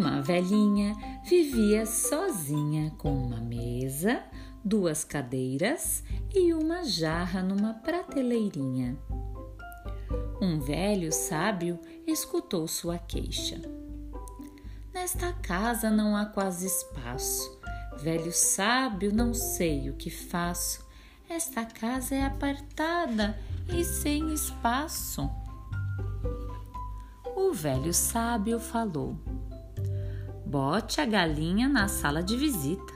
Uma velhinha vivia sozinha com uma mesa, duas cadeiras e uma jarra numa prateleirinha. Um velho sábio escutou sua queixa. Nesta casa não há quase espaço. Velho sábio, não sei o que faço. Esta casa é apartada e sem espaço. O velho sábio falou: Bote a galinha na sala de visita.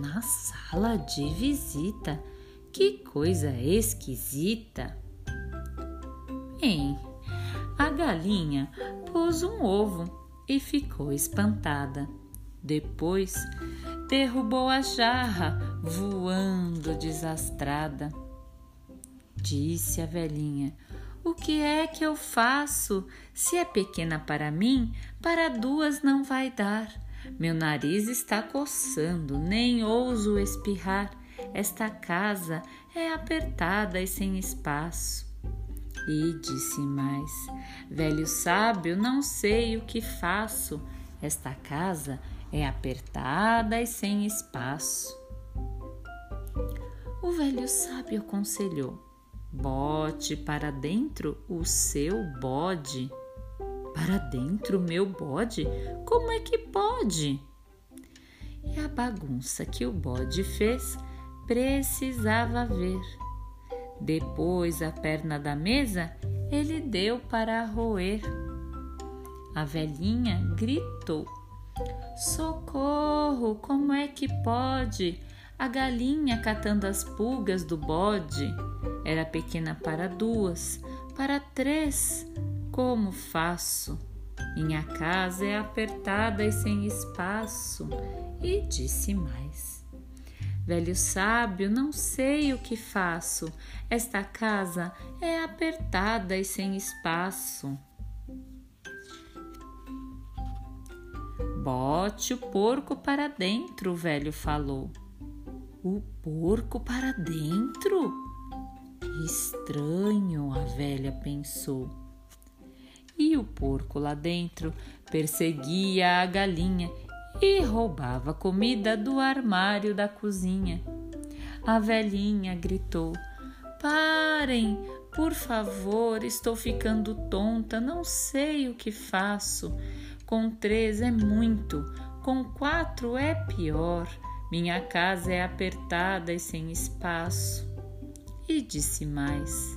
Na sala de visita? Que coisa esquisita! Bem, a galinha pôs um ovo e ficou espantada. Depois derrubou a jarra, voando desastrada. Disse a velhinha: O que é que eu faço? Se é pequena para mim, para duas não vai dar. Meu nariz está coçando, nem ouso espirrar. Esta casa é apertada e sem espaço. E disse mais: Velho sábio, não sei o que faço. Esta casa é apertada e sem espaço. O velho sábio aconselhou: Bote para dentro o seu bode. Para dentro o meu bode? Como é que pode? E a bagunça que o bode fez precisava ver. Depois a perna da mesa ele deu para roer. A velhinha gritou: Socorro! Como é que pode? A galinha catando as pulgas do bode era pequena para duas, para três. Como faço? Minha casa é apertada e sem espaço. E disse mais. Velho sábio, não sei o que faço. Esta casa é apertada e sem espaço. Bote o porco para dentro, o velho falou. O porco para dentro? Estranho, a velha pensou. E o porco lá dentro perseguia a galinha e roubava comida do armário da cozinha. A velhinha gritou: Parem, por favor, estou ficando tonta, não sei o que faço. Com três é muito, com quatro é pior. Minha casa é apertada e sem espaço. E disse mais: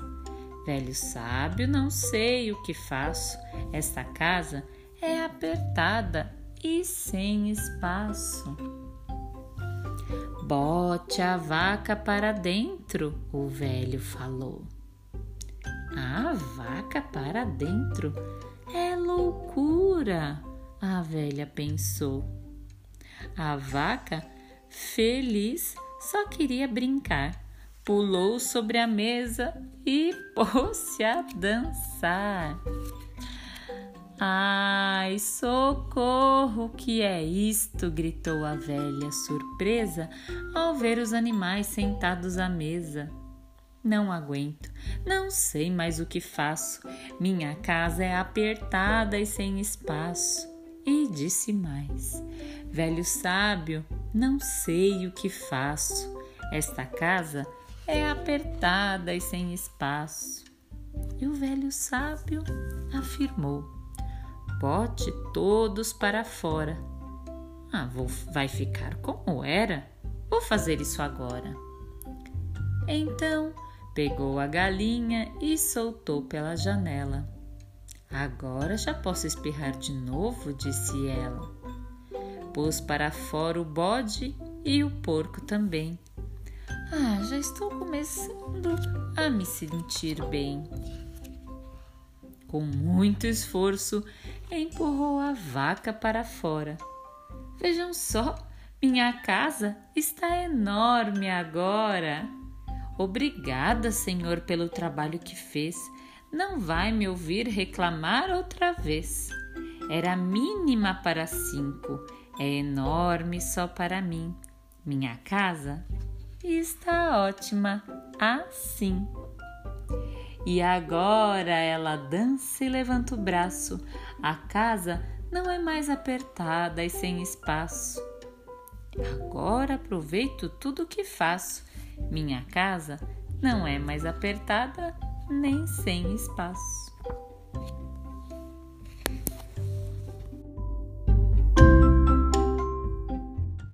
Velho sábio, não sei o que faço. Esta casa é apertada e sem espaço. Bote a vaca para dentro, o velho falou. A vaca para dentro é loucura, a velha pensou. A vaca, feliz, só queria brincar. Pulou sobre a mesa e pôs-se a dançar. Ai, socorro, que é isto? gritou a velha, surpresa ao ver os animais sentados à mesa. Não aguento, não sei mais o que faço. Minha casa é apertada e sem espaço. E disse mais: Velho sábio, não sei o que faço. Esta casa é apertada e sem espaço. E o velho sábio afirmou: Bote todos para fora. Ah, vou, vai ficar como era? Vou fazer isso agora. Então pegou a galinha e soltou pela janela. Agora já posso espirrar de novo, disse ela. Pôs para fora o bode e o porco também. Ah, já estou começando a me sentir bem. Com muito esforço, empurrou a vaca para fora. Vejam só, minha casa está enorme agora. Obrigada, Senhor, pelo trabalho que fez. Não vai me ouvir reclamar outra vez. Era mínima para cinco, é enorme só para mim. Minha casa está ótima assim. E agora ela dança e levanta o braço. A casa não é mais apertada e sem espaço. Agora aproveito tudo o que faço. Minha casa não é mais apertada nem sem espaço.